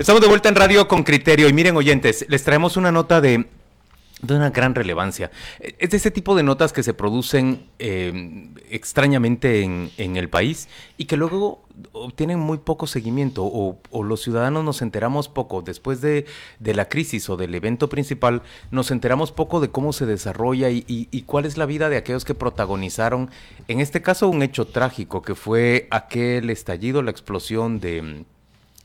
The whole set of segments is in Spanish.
Estamos de vuelta en radio con criterio y miren oyentes, les traemos una nota de de una gran relevancia. Es de ese tipo de notas que se producen eh, extrañamente en, en, el país y que luego obtienen muy poco seguimiento o, los ciudadanos nos enteramos poco. Después de, de, la crisis o del evento principal, nos enteramos poco de cómo se desarrolla y, y cuál es la vida de aquellos que protagonizaron, en este caso, un hecho trágico que fue aquel estallido, la explosión de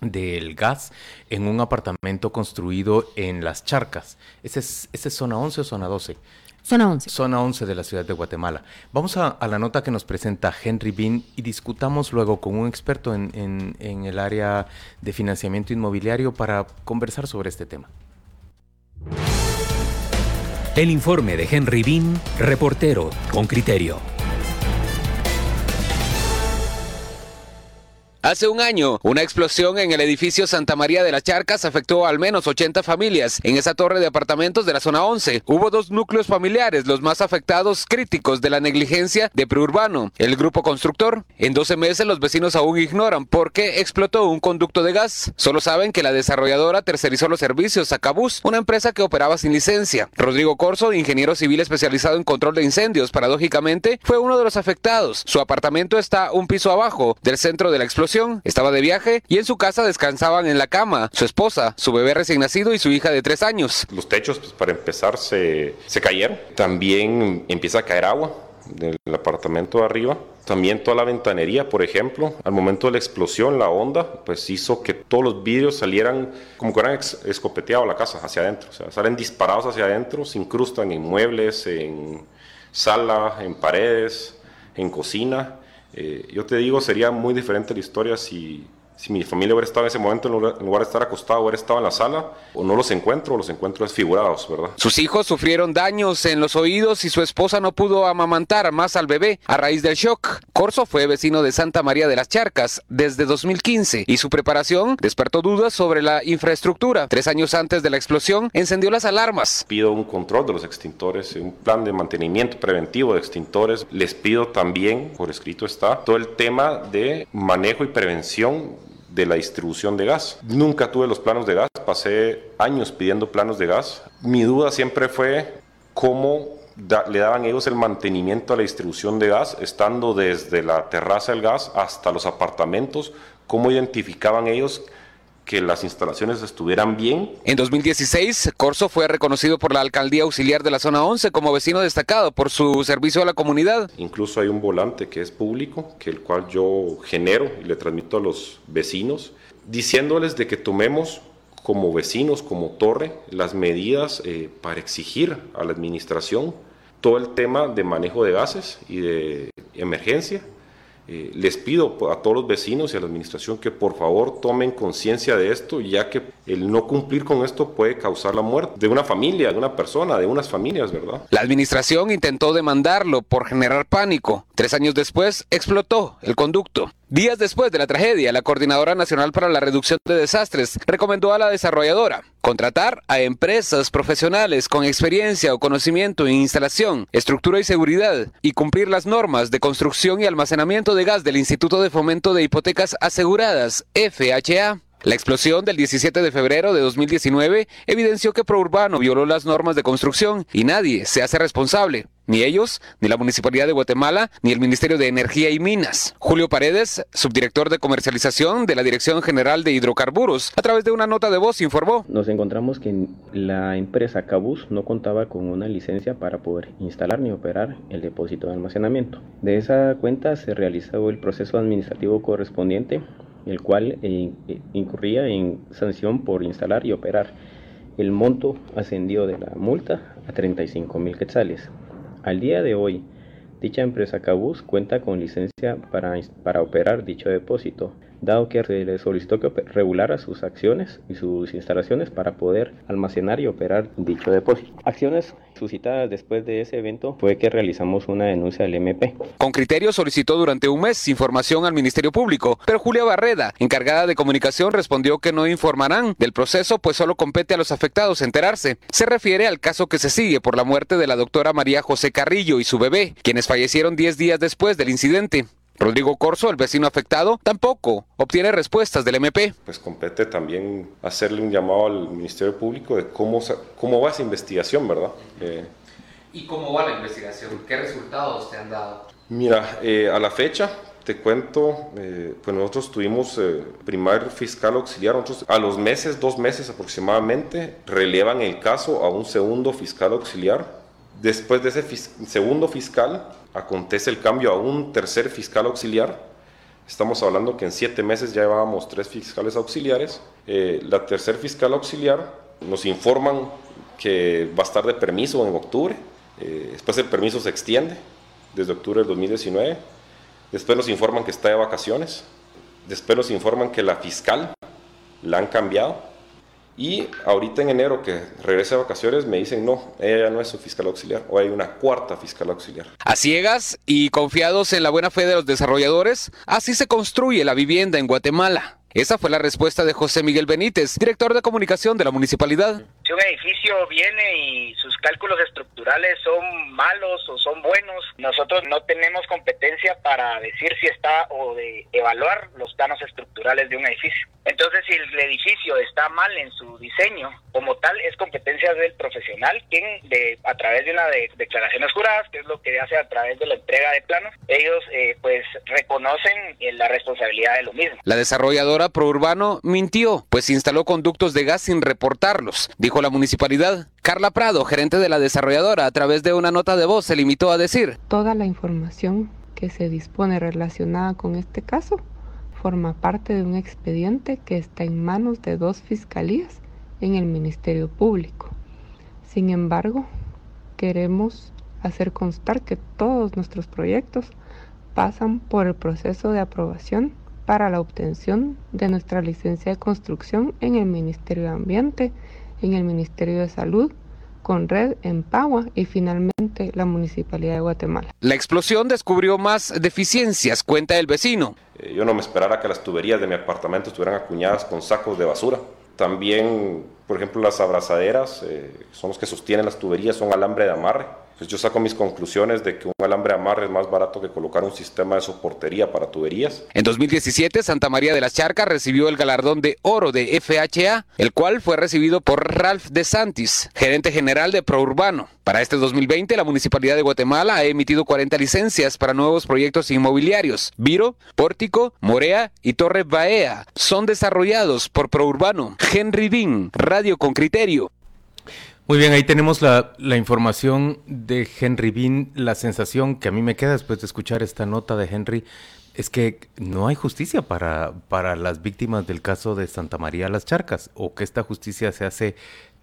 del gas en un apartamento construido en Las Charcas. ¿Ese es, ese es zona 11 o zona 12? Zona 11. Zona 11 de la ciudad de Guatemala. Vamos a, a la nota que nos presenta Henry Bean y discutamos luego con un experto en, en, en el área de financiamiento inmobiliario para conversar sobre este tema. El informe de Henry Bean, reportero con criterio. Hace un año, una explosión en el edificio Santa María de las Charcas afectó a al menos 80 familias en esa torre de apartamentos de la zona 11. Hubo dos núcleos familiares, los más afectados críticos de la negligencia de preurbano, el grupo constructor. En 12 meses los vecinos aún ignoran por qué explotó un conducto de gas. Solo saben que la desarrolladora tercerizó los servicios a Cabús, una empresa que operaba sin licencia. Rodrigo Corso, ingeniero civil especializado en control de incendios, paradójicamente, fue uno de los afectados. Su apartamento está un piso abajo del centro de la explosión estaba de viaje y en su casa descansaban en la cama su esposa, su bebé recién nacido y su hija de tres años. Los techos, pues, para empezar, se, se cayeron. También empieza a caer agua del apartamento de arriba. También toda la ventanería, por ejemplo, al momento de la explosión, la onda, pues hizo que todos los vidrios salieran como que hubieran escopeteado la casa hacia adentro. Salen disparados hacia adentro, se incrustan en muebles, en sala, en paredes, en cocina. Eh, yo te digo, sería muy diferente la historia si, si mi familia hubiera estado en ese momento, en lugar, en lugar de estar acostado, hubiera estado en la sala, o no los encuentro, o los encuentro desfigurados, ¿verdad? Sus hijos sufrieron daños en los oídos y su esposa no pudo amamantar más al bebé a raíz del shock. Corso fue vecino de Santa María de las Charcas desde 2015 y su preparación despertó dudas sobre la infraestructura. Tres años antes de la explosión, encendió las alarmas. Pido un control de los extintores, un plan de mantenimiento preventivo de extintores. Les pido también, por escrito está, todo el tema de manejo y prevención de la distribución de gas. Nunca tuve los planos de gas, pasé años pidiendo planos de gas. Mi duda siempre fue cómo le daban ellos el mantenimiento a la distribución de gas, estando desde la terraza del gas hasta los apartamentos, cómo identificaban ellos que las instalaciones estuvieran bien. En 2016, Corso fue reconocido por la Alcaldía Auxiliar de la Zona 11 como vecino destacado por su servicio a la comunidad. Incluso hay un volante que es público, que el cual yo genero y le transmito a los vecinos, diciéndoles de que tomemos como vecinos, como torre, las medidas eh, para exigir a la administración todo el tema de manejo de gases y de emergencia eh, les pido a todos los vecinos y a la administración que por favor tomen conciencia de esto, ya que el no cumplir con esto puede causar la muerte de una familia, de una persona, de unas familias, ¿verdad? La administración intentó demandarlo por generar pánico. Tres años después explotó el conducto. Días después de la tragedia, la Coordinadora Nacional para la Reducción de Desastres recomendó a la desarrolladora contratar a empresas profesionales con experiencia o conocimiento en instalación, estructura y seguridad y cumplir las normas de construcción y almacenamiento de gas del Instituto de Fomento de Hipotecas Aseguradas, FHA. La explosión del 17 de febrero de 2019 evidenció que Prourbano violó las normas de construcción y nadie se hace responsable. Ni ellos, ni la Municipalidad de Guatemala, ni el Ministerio de Energía y Minas. Julio Paredes, subdirector de comercialización de la Dirección General de Hidrocarburos, a través de una nota de voz informó. Nos encontramos que la empresa Cabus no contaba con una licencia para poder instalar ni operar el depósito de almacenamiento. De esa cuenta se realizó el proceso administrativo correspondiente el cual eh, incurría en sanción por instalar y operar. El monto ascendió de la multa a 35 mil quetzales. Al día de hoy, dicha empresa Cabus cuenta con licencia para, para operar dicho depósito, dado que le solicitó que regulara sus acciones y sus instalaciones para poder almacenar y operar dicho depósito. Acciones suscitadas después de ese evento fue que realizamos una denuncia al MP. Con criterio solicitó durante un mes información al Ministerio Público, pero Julia Barreda, encargada de comunicación, respondió que no informarán del proceso, pues solo compete a los afectados enterarse. Se refiere al caso que se sigue por la muerte de la doctora María José Carrillo y su bebé, quienes fallecieron 10 días después del incidente. Rodrigo Corso, el vecino afectado, tampoco obtiene respuestas del MP. Pues compete también hacerle un llamado al Ministerio Público de cómo, cómo va esa investigación, ¿verdad? Eh, ¿Y cómo va la investigación? ¿Qué resultados te han dado? Mira, eh, a la fecha, te cuento, eh, pues nosotros tuvimos eh, primer fiscal auxiliar, nosotros a los meses, dos meses aproximadamente, relevan el caso a un segundo fiscal auxiliar. Después de ese segundo fiscal, acontece el cambio a un tercer fiscal auxiliar. Estamos hablando que en siete meses ya llevábamos tres fiscales auxiliares. Eh, la tercer fiscal auxiliar nos informan que va a estar de permiso en octubre. después el permiso se extiende desde octubre del 2019 Después nos informan que está de vacaciones. Después nos informan que la fiscal la han cambiado. Y ahorita en enero que regrese de vacaciones me dicen no, ella no es su fiscal auxiliar o hay una cuarta fiscal auxiliar. A ciegas y confiados en la buena fe de los desarrolladores, así se construye la vivienda en Guatemala. Esa fue la respuesta de José Miguel Benítez, director de comunicación de la municipalidad. Si un edificio viene y sus cálculos estructurales son malos o son buenos, nosotros no tenemos competencia para decir si está o de evaluar los planos estructurales de un edificio. Entonces, si el edificio está mal en su diseño, como tal, es competencia del profesional, quien de, a través de una de declaraciones juradas, que es lo que hace a través de la entrega de planos, ellos eh, pues reconocen eh, la responsabilidad de lo mismo. La desarrolladora Urbano mintió, pues instaló conductos de gas sin reportarlos, dijo la municipalidad. Carla Prado, gerente de la desarrolladora, a través de una nota de voz se limitó a decir. Toda la información que se dispone relacionada con este caso forma parte de un expediente que está en manos de dos fiscalías en el Ministerio Público. Sin embargo, queremos hacer constar que todos nuestros proyectos pasan por el proceso de aprobación para la obtención de nuestra licencia de construcción en el Ministerio de Ambiente, en el Ministerio de Salud, con Red en Pagua y finalmente la Municipalidad de Guatemala. La explosión descubrió más deficiencias, cuenta el vecino. Yo no me esperara que las tuberías de mi apartamento estuvieran acuñadas con sacos de basura. También, por ejemplo, las abrazaderas eh, son los que sostienen las tuberías, son alambre de amarre pues yo saco mis conclusiones de que un alambre amarre es más barato que colocar un sistema de soportería para tuberías. En 2017, Santa María de las Charcas recibió el galardón de oro de FHA, el cual fue recibido por Ralph De Santis, gerente general de ProUrbano. Para este 2020, la Municipalidad de Guatemala ha emitido 40 licencias para nuevos proyectos inmobiliarios. Viro, Pórtico, Morea y Torre Baea son desarrollados por ProUrbano. Henry Bean, Radio con Criterio. Muy bien, ahí tenemos la, información de Henry Bean. La sensación que a mí me queda después de escuchar esta nota de Henry es que no hay justicia para, para las víctimas del caso de Santa María Las Charcas, o que esta justicia se hace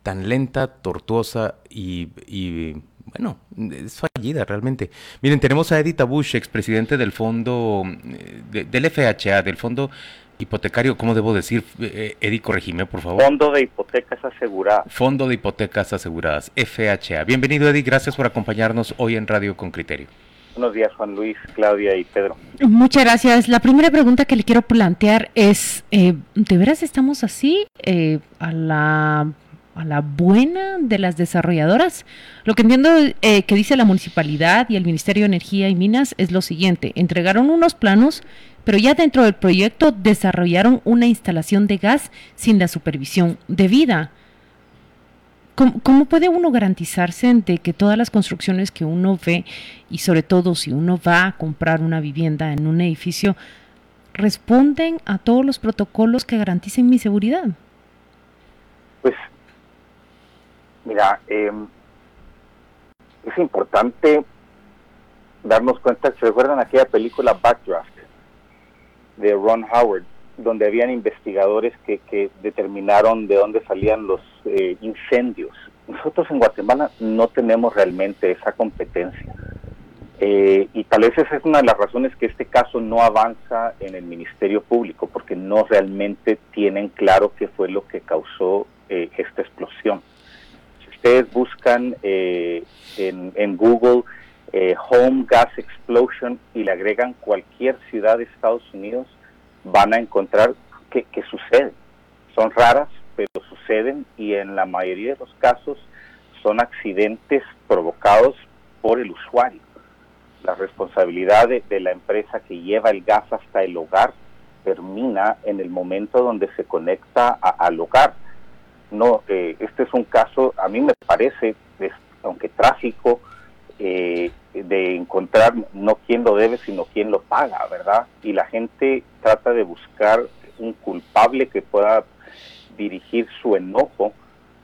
tan lenta, tortuosa y, y bueno, es fallida realmente. Miren, tenemos a Edith Bush, expresidente del fondo, eh, del FHA, del Fondo hipotecario, ¿cómo debo decir? Eh, Edi, corregime, por favor. Fondo de hipotecas aseguradas. Fondo de hipotecas aseguradas, FHA. Bienvenido, Edi, gracias por acompañarnos hoy en Radio con Criterio. Buenos días, Juan Luis, Claudia y Pedro. Muchas gracias. La primera pregunta que le quiero plantear es, eh, ¿de veras estamos así eh, a la a la buena de las desarrolladoras. Lo que entiendo que dice la municipalidad y el Ministerio de Energía y Minas es lo siguiente, entregaron unos planos pero ya dentro del proyecto desarrollaron una instalación de gas sin la supervisión debida. ¿Cómo, ¿Cómo, puede uno garantizarse de que todas las construcciones que uno ve, y sobre todo si uno va a comprar una vivienda en un edificio, responden a todos los protocolos que garanticen mi seguridad? Pues, mira, em, es importante darnos cuenta, ¿se recuerdan aquella película Backdraft? De Ron Howard, donde habían investigadores que, que determinaron de dónde salían los eh, incendios. Nosotros en Guatemala no tenemos realmente esa competencia. Eh, y tal vez esa es una de las razones que este caso no avanza en el Ministerio Público, porque no realmente tienen claro qué fue lo que causó eh, esta explosión. Si ustedes buscan en, en Google eh, home gas explosion y le agregan cualquier ciudad de Estados Unidos, van a encontrar que, suceden. Son raras, pero suceden y en la mayoría de los casos son accidentes provocados por el usuario. la responsabilidad de, la empresa que lleva el gas hasta el hogar termina en el momento donde se conecta al hogar. No, eh, este es un caso, a mí me parece, aunque trágico, eh, de encontrar no quién lo debe, sino quién lo paga, ¿verdad? Y la gente trata de buscar un culpable que pueda dirigir su enojo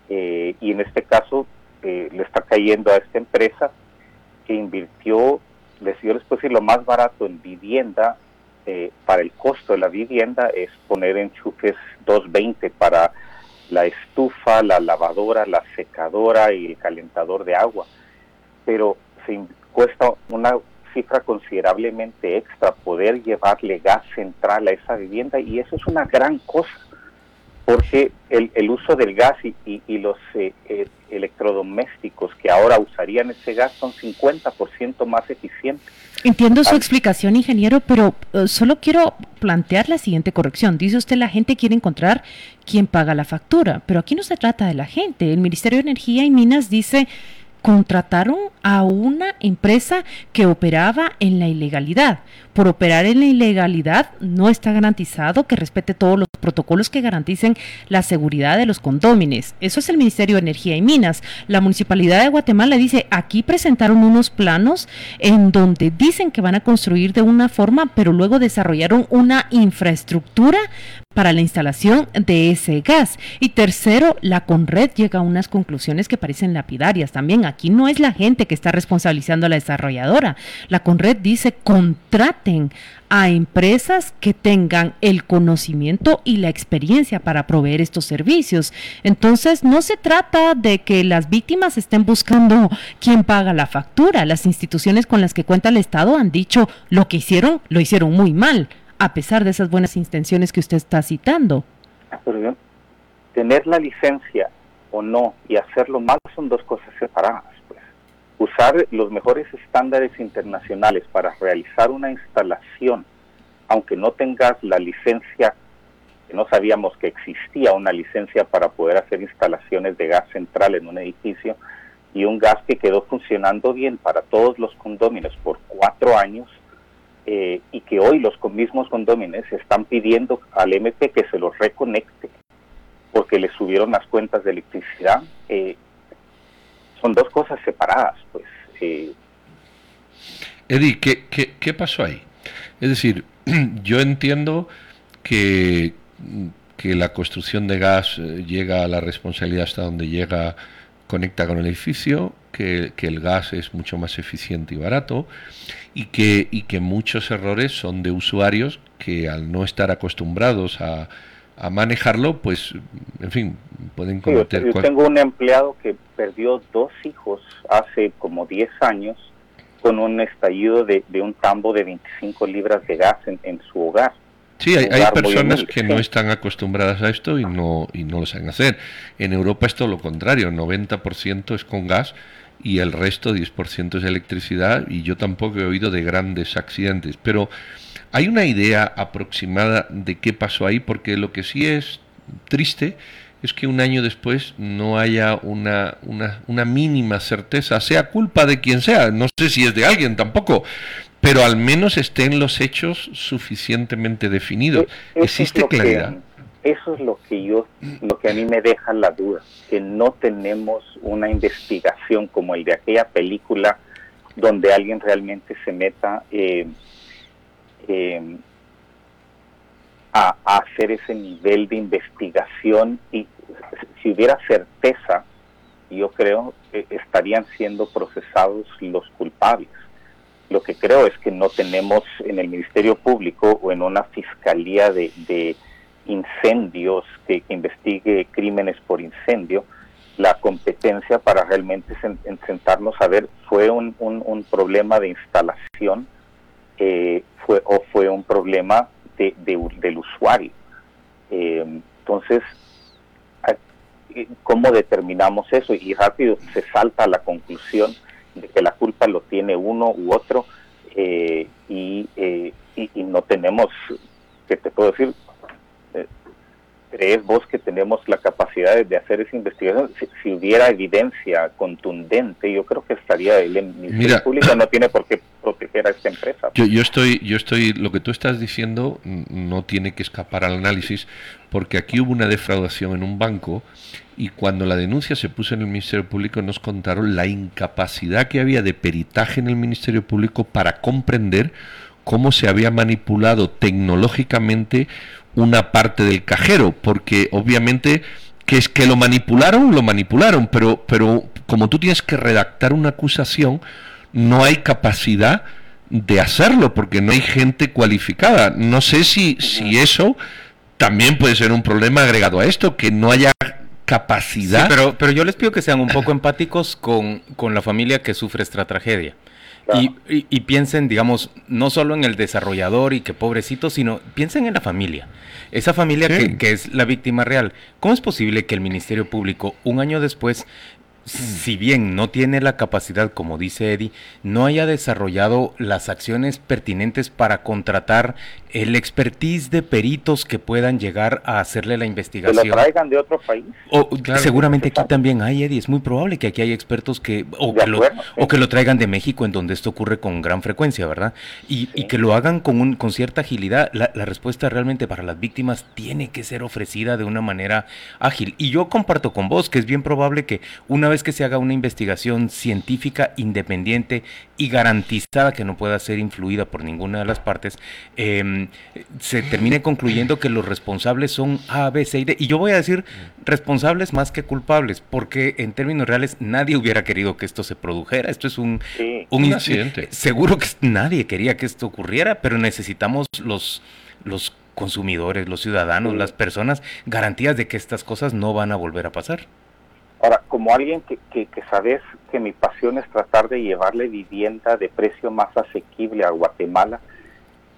eh, y en este caso eh, le está cayendo a esta empresa que invirtió, les, yo les puedo decir, lo más barato en vivienda eh, para el costo de la vivienda es poner enchufes 220 para la estufa, la lavadora, la secadora y el calentador de agua. Pero se cuesta una cifra considerablemente extra poder llevarle gas central a esa vivienda y eso es una gran cosa porque el, el uso del gas y, y, los eh, eh, electrodomésticos que ahora usarían ese gas son 50% más eficientes. Entiendo su explicación, ingeniero, pero eh, solo quiero plantear la siguiente corrección. Dice usted la gente quiere encontrar quién paga la factura, pero aquí no se trata de la gente. El Ministerio de Energía y Minas dice contrataron a una empresa que operaba en la ilegalidad. Por operar en la ilegalidad no está garantizado que respete todos los protocolos que garanticen la seguridad de los condómines. Eso es el Ministerio de Energía y Minas. La Municipalidad de Guatemala dice, aquí presentaron unos planos en donde dicen que van a construir de una forma, pero luego desarrollaron una infraestructura para la instalación de ese gas. Y tercero, la Conred llega a unas conclusiones que parecen lapidarias. También aquí no es la gente que está responsabilizando a la desarrolladora. La Conred dice contraten a empresas que tengan el conocimiento y la experiencia para proveer estos servicios. Entonces, no se trata de que las víctimas estén buscando quién paga la factura. Las instituciones con las que cuenta el Estado han dicho lo que hicieron, lo hicieron muy mal a pesar de esas buenas intenciones que usted está citando. tener la licencia o no y hacerlo mal son dos cosas separadas. Pues. Usar los mejores estándares internacionales para realizar una instalación, aunque no tengas la licencia, que no sabíamos que existía una licencia para poder hacer instalaciones de gas central en un edificio, y un gas que quedó funcionando bien para todos los condóminos por cuatro años, eh, y que hoy los mismos condóminos están pidiendo al MP que se los reconecte porque le subieron las cuentas de electricidad. Eh, son dos cosas separadas, pues. Eh. Eddie, ¿qué, ¿qué, qué, pasó ahí? Es decir, yo entiendo que, que la construcción de gas llega a la responsabilidad hasta donde llega, conecta con el edificio, que, que el gas es mucho más eficiente y barato y que, y que muchos errores son de usuarios que al no estar acostumbrados a, a manejarlo, pues, en fin, pueden cometer... yo, tengo un empleado que perdió dos hijos hace como 10 años con un estallido de, de un tambo de 25 libras de gas en, en su hogar. Sí, hay, hay personas que no están acostumbradas a esto y no, y no lo saben hacer. En Europa es todo lo contrario, 90% es con gas y el resto 10% es electricidad y yo tampoco he oído de grandes accidentes, pero hay una idea aproximada de qué pasó ahí porque lo que sí es triste es que un año después no haya una, una, una mínima certeza, sea culpa de quien sea, no sé si es de alguien tampoco, pero al menos estén los hechos suficientemente definidos. E-, ¿Existe claridad? eso es lo que yo, lo que a mí me deja la duda, que no tenemos una investigación como el de aquella película donde alguien realmente se meta eh, eh, a, hacer ese nivel de investigación y si hubiera certeza, yo creo que estarían siendo procesados los culpables. Lo que creo es que no tenemos en el Ministerio Público o en una fiscalía de incendios, que, investigue crímenes por incendio, la competencia para realmente sentarnos a ver, ¿fue un, un, problema de instalación eh, o fue un problema de, del usuario? Eh, entonces, ¿cómo determinamos eso? Y rápido se salta a la conclusión de que la culpa lo tiene uno u otro eh, y, y, y, no tenemos, ¿qué te puedo decir? Crees vos que tenemos la capacidad de, hacer esa investigación? Si, hubiera evidencia contundente, yo creo que estaría el Ministerio Público no tiene por qué proteger a esta empresa. Yo, yo estoy, yo estoy, lo que tú estás diciendo no tiene que escapar al análisis, porque aquí hubo una defraudación en un banco y cuando la denuncia se puso en el Ministerio Público nos contaron la incapacidad que había de peritaje en el Ministerio Público para comprender cómo se había manipulado tecnológicamente una parte del cajero, porque obviamente que es que lo manipularon, lo manipularon, pero, pero como tú tienes que redactar una acusación, no hay capacidad de hacerlo, porque no hay gente cualificada. No sé si, si eso también puede ser un problema agregado a esto, que no haya capacidad. pero, pero yo les pido que sean un poco empáticos con, con la familia que sufre esta tragedia. Y, piensen, digamos, no solo en el desarrollador y que pobrecito, sino piensen en la familia. Esa familia que, que, es la víctima real. ¿Cómo es posible que el Ministerio Público, un año después, si bien no tiene la capacidad, como dice Eddie, no haya desarrollado las acciones pertinentes para contratar el expertise de peritos que puedan llegar a hacerle la investigación. ¿Que lo traigan de otro país? O, seguramente aquí también hay, Eddie. Es muy probable que aquí hay expertos que o, que lo, o que lo traigan de México, en donde esto ocurre con gran frecuencia, ¿verdad? Y, y que lo hagan con, un, con cierta agilidad. La, la respuesta realmente para las víctimas tiene que ser ofrecida de una manera ágil. Y yo comparto con vos que es bien probable que una vez que se haga una investigación científica independiente y garantizada que no pueda ser influida por ninguna de las partes, em, se termine concluyendo que los responsables son A, B, C y D. Y yo voy a decir responsables más que culpables, porque en términos reales nadie hubiera querido que esto se produjera. Esto es un, un, incidente. Seguro que nadie quería que esto ocurriera, pero necesitamos los, los consumidores, los ciudadanos, las personas, garantías de que estas cosas no van a volver a pasar. Ahora, como alguien que, que, que, sabes que mi pasión es tratar de llevarle vivienda de precio más asequible a Guatemala,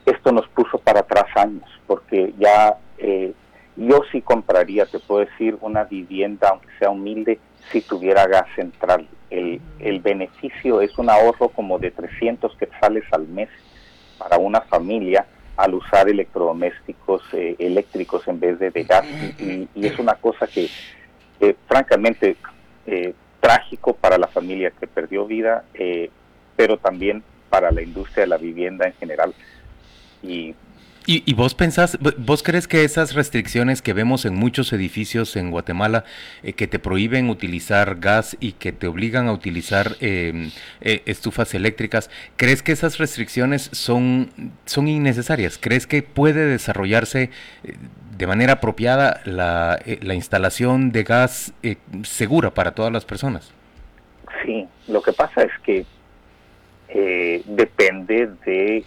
esto nos puso para atrás años, porque ya eh, yo sí compraría, te puedo decir, una vivienda, aunque sea humilde, si tuviera gas central. El, el beneficio es un ahorro como de 300 quetzales al mes para una familia al usar electrodomésticos eh, eléctricos en vez de, de gas. Y, y, es una cosa que eh, francamente eh, trágico para la familia que perdió vida, eh, pero también para la industria de la vivienda en general. Y ¿Y, vos pensás, vos crees que esas restricciones que vemos en muchos edificios en Guatemala, que te prohíben utilizar gas y que te obligan a utilizar em, estufas eléctricas, crees que esas restricciones son, son innecesarias? ¿Crees que puede desarrollarse de manera apropiada la, eh, la instalación de gas eh, segura para todas las personas? Sí, lo que pasa es que eh, depende de,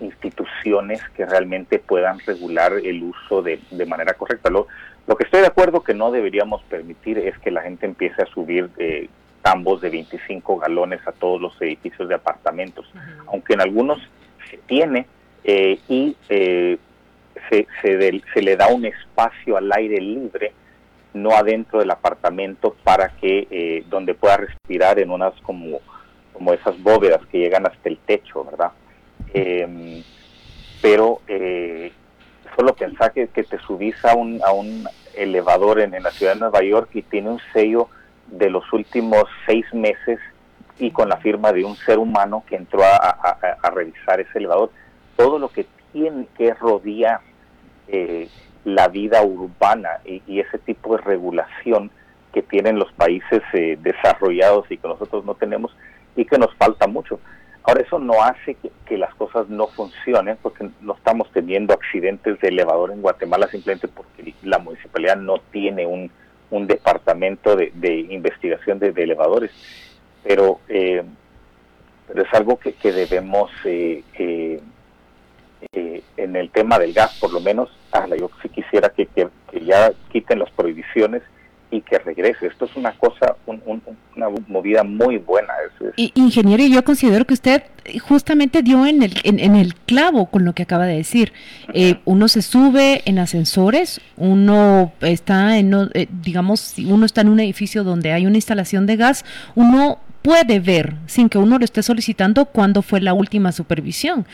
instituciones que realmente puedan regular el uso de, de manera correcta. Lo, lo, que estoy de acuerdo que no deberíamos permitir es que la gente empiece a subir eh, tambos de 25 galones a todos los edificios de apartamentos, aunque en algunos se tiene eh, y se, se, le da un espacio al aire libre, no adentro del apartamento, para que eh, donde pueda respirar en unas como, como esas bóvedas que llegan hasta el techo, ¿verdad? Em, pero eh, solo pensar que, que, te subís a un, a un elevador en, en la ciudad de Nueva York y tiene un sello de los últimos seis meses y con la firma de un ser humano que entró a, a, a revisar ese elevador, todo lo que tiene que rodear eh, la vida urbana y, ese tipo de regulación que tienen los países eh, desarrollados y que nosotros no tenemos y que nos falta mucho. Ahora, eso no hace que, las cosas no funcionen, porque no estamos teniendo accidentes de elevador en Guatemala simplemente porque la municipalidad no tiene un, departamento de, investigación de, elevadores. Pero, eh, pero es algo que, que debemos eh, eh, eh, en el tema del gas, por lo menos, yo sí quisiera que, que, ya quiten las prohibiciones y que regrese. Esto es una cosa, una movida muy buena. ingeniero, yo considero que usted justamente dio en el, en, el clavo con lo que acaba de decir. Eh, uno se sube en ascensores, uno está en, eh, digamos, si uno está en un edificio donde hay una instalación de gas, uno puede ver, sin que uno lo esté solicitando, cuándo fue la última supervisión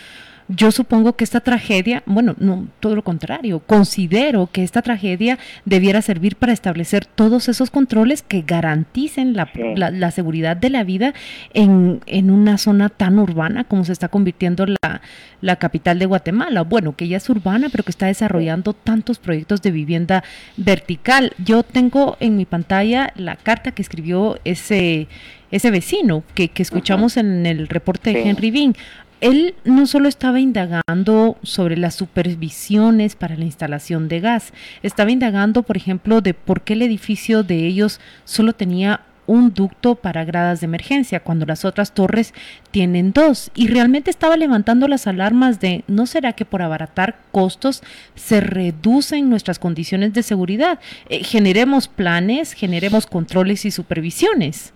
yo supongo que esta tragedia, bueno, no, todo lo contrario, considero que esta tragedia debiera servir para establecer todos esos controles que garanticen la, la, seguridad de la vida en, en, una zona tan urbana como se está convirtiendo la, la capital de Guatemala. Bueno, que ya es urbana, pero que está desarrollando tantos proyectos de vivienda vertical. Yo tengo en mi pantalla la carta que escribió ese, ese vecino que, que escuchamos en el reporte de Henry Bean. Él no solo estaba indagando sobre las supervisiones para la instalación de gas, estaba indagando, por ejemplo, de por qué el edificio de ellos solo tenía un ducto para gradas de emergencia, cuando las otras torres tienen dos. Y realmente estaba levantando las alarmas de, ¿no será que por abaratar costos se reducen nuestras condiciones de seguridad? Eh, generemos planes, generemos controles y supervisiones.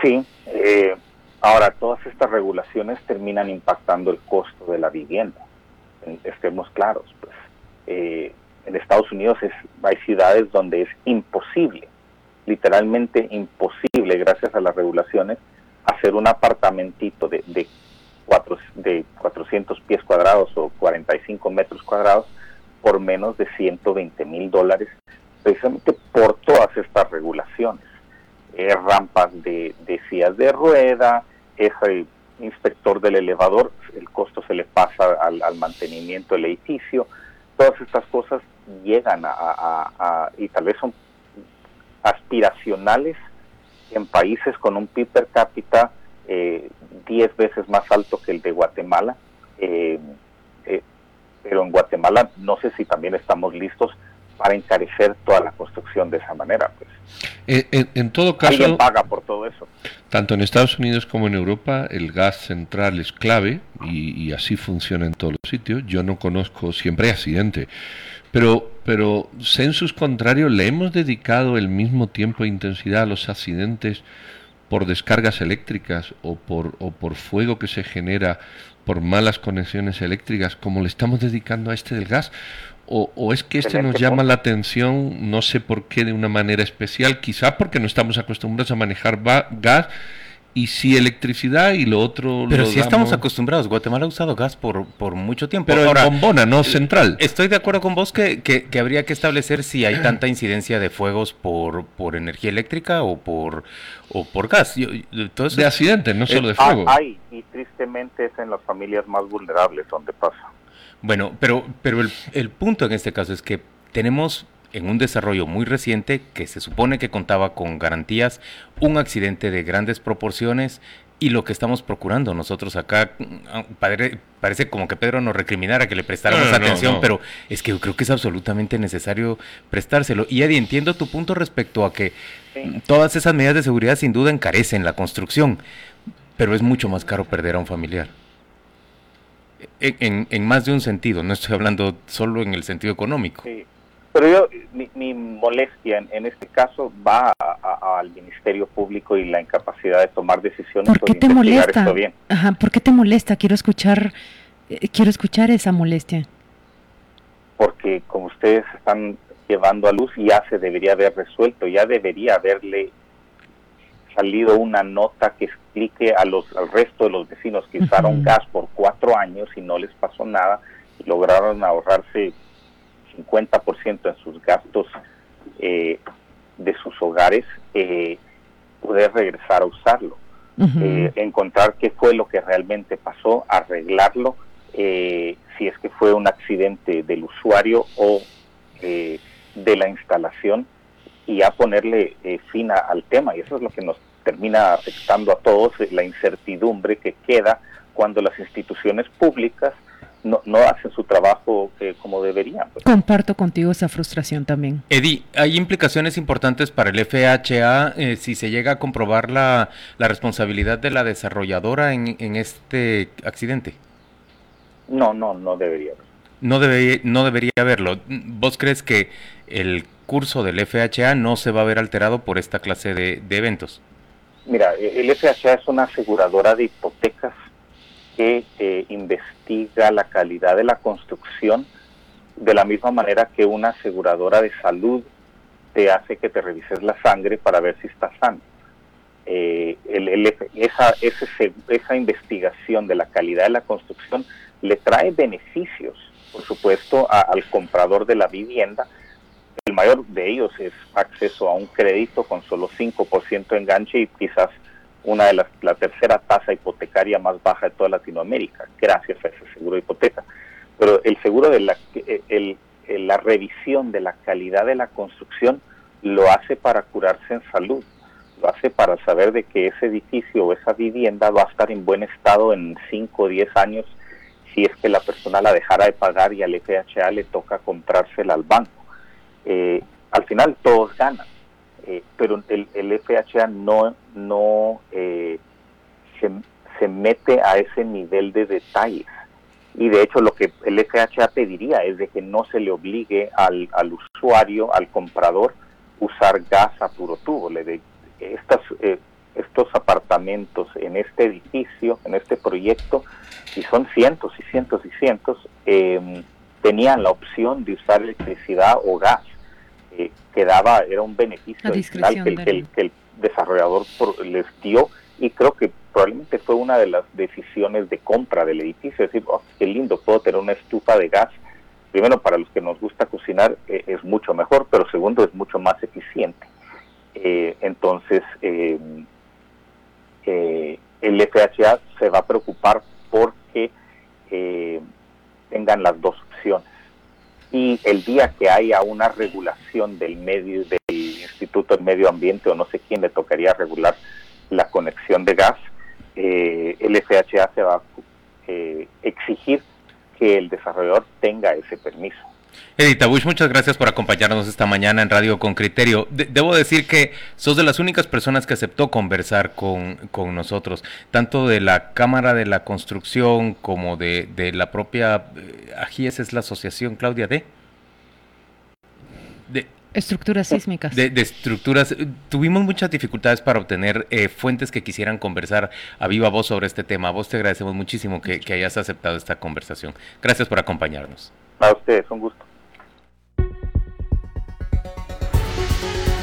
Sí, eh, ahora todas estas regulaciones terminan impactando el costo de la vivienda. Estemos claros, pues. Eh, en Estados Unidos es, hay ciudades donde es imposible literalmente imposible, gracias a las regulaciones, hacer un apartamentito de, de, cuatro, de 400 pies cuadrados o 45 metros cuadrados por menos de 120 mil dólares, precisamente por todas estas regulaciones. Eh, rampas de, de sillas de rueda, ese inspector del elevador, el costo se le pasa al, mantenimiento del edificio, todas estas cosas llegan a, y tal vez son aspiracionales en países con un PIB per cápita eh, 10 veces más alto que el de Guatemala. Eh, eh, pero en Guatemala no sé si también estamos listos para encarecer toda la construcción de esa manera. Pues. Eh, en, todo caso, alguien paga por todo eso. Tanto en Estados Unidos como en Europa, el gas central es clave y, y así funciona en todos los sitios. Yo no conozco, siempre hay accidente, pero, pero census contrario, ¿le hemos dedicado el mismo tiempo e intensidad a los accidentes por descargas eléctricas o por, o por fuego que se genera por malas conexiones eléctricas como le estamos dedicando a este del gas? O, o, es que este nos llama la atención, no sé por qué, de una manera especial, quizá porque no estamos acostumbrados a manejar gas y si electricidad y lo otro pero si estamos acostumbrados Guatemala ha usado gas por, por mucho tiempo. Pero Ahora, bombona no central. Estoy de acuerdo con vos que, que, habría que establecer si hay tanta incidencia de fuegos por por energía eléctrica o por o por gas. De accidentes no solo de fuego. hay y tristemente es en las familias más vulnerables donde pasa bueno pero pero el, el punto en este caso es que tenemos en un desarrollo muy reciente que se supone que contaba con garantías, un accidente de grandes proporciones y lo que estamos procurando nosotros acá, parece como que Pedro nos recriminara que le prestáramos atención, pero es que yo creo que es absolutamente necesario prestárselo. Y Eddie, entiendo tu punto respecto a que todas esas medidas de seguridad sin duda encarecen la construcción, pero es mucho más caro perder a un familiar. En, en, más de un sentido, no estoy hablando solo en el sentido económico. Sí. Pero yo, mi, molestia en, este caso va al Ministerio Público y la incapacidad de tomar decisiones. ¿Por qué te molesta? Ajá, ¿por qué te molesta? Quiero escuchar, eh, quiero escuchar esa molestia. Porque como ustedes están llevando a luz, ya se debería haber resuelto, ya debería haberle salido una nota que a los, al resto de los vecinos que usaron gas por cuatro años y no les pasó nada y lograron ahorrarse 50% en sus gastos eh, de sus hogares, eh, poder regresar a usarlo, eh, encontrar qué fue lo que realmente pasó, arreglarlo, si es que fue un accidente del usuario o de la instalación, y a ponerle fin al tema. Y eso es lo que nos termina afectando a todos, la incertidumbre que queda cuando las instituciones públicas no, no hacen su trabajo eh, como deberían. Pues. Comparto contigo esa frustración también. Eddie, ¿hay implicaciones importantes para el FHA eh, si se llega a comprobar la, la responsabilidad de la desarrolladora en, en, este accidente? No, no, no debería No, debe, no debería haberlo. ¿Vos crees que el curso del FHA no se va a ver alterado por esta clase de, de eventos? Mira, el FHA es una aseguradora de hipotecas que eh, investiga la calidad de la construcción de la misma manera que una aseguradora de salud te hace que te revises la sangre para ver si está sano. eh, esa investigación de la calidad de la construcción le trae beneficios, por supuesto, al comprador de la vivienda. El mayor de ellos es acceso a un crédito con solo 5% de enganche y quizás una de las, la tercera tasa hipotecaria más baja de toda Latinoamérica, gracias a ese seguro de hipoteca. Pero el seguro de la, el, la revisión de la calidad de la construcción lo hace para curarse en salud, lo hace para saber de que ese edificio o esa vivienda va a estar en buen estado en 5 o 10 años si es que la persona la dejara de pagar y al FHA le toca comprársela al banco. Eh, al final todos ganan, eh, pero el, el, FHA no, no eh, se, se mete a ese nivel de detalles. Y de hecho lo que el FHA pediría es de que no se le obligue al, al usuario, al comprador, usar gas a puro tubo. Le de, estas, eh, estos apartamentos en este edificio, en este proyecto, y son cientos y cientos y cientos, em, tenían la opción de usar electricidad o gas, eh, que daba, era un beneficio adicional que, que, el, desarrollador les dio y creo que probablemente fue una de las decisiones de compra del edificio, es decir, oh, qué lindo, puedo tener una estufa de gas. Primero, para los que nos gusta cocinar eh, es mucho mejor, pero segundo, es mucho más eficiente. Eh, entonces, eh, el FHA se va a preocupar porque tengan las dos opciones. Y el día que haya una regulación del medio del Instituto del Medio Ambiente o no sé quién le tocaría regular la conexión de gas, eh, el FHA se va a eh, exigir que el desarrollador tenga ese permiso. Edita Bush, muchas gracias por acompañarnos esta mañana en Radio con Criterio. debo decir que sos de las únicas personas que aceptó conversar con, nosotros, tanto de la Cámara de la Construcción como de, de la propia, eh, AGIES es la asociación Claudia D. De, Estructuras sísmicas. De, estructuras. Tuvimos muchas dificultades para obtener eh, fuentes que quisieran conversar a viva voz sobre este tema. A vos te agradecemos muchísimo que hayas aceptado esta conversación. Gracias por acompañarnos. A ustedes, un gusto.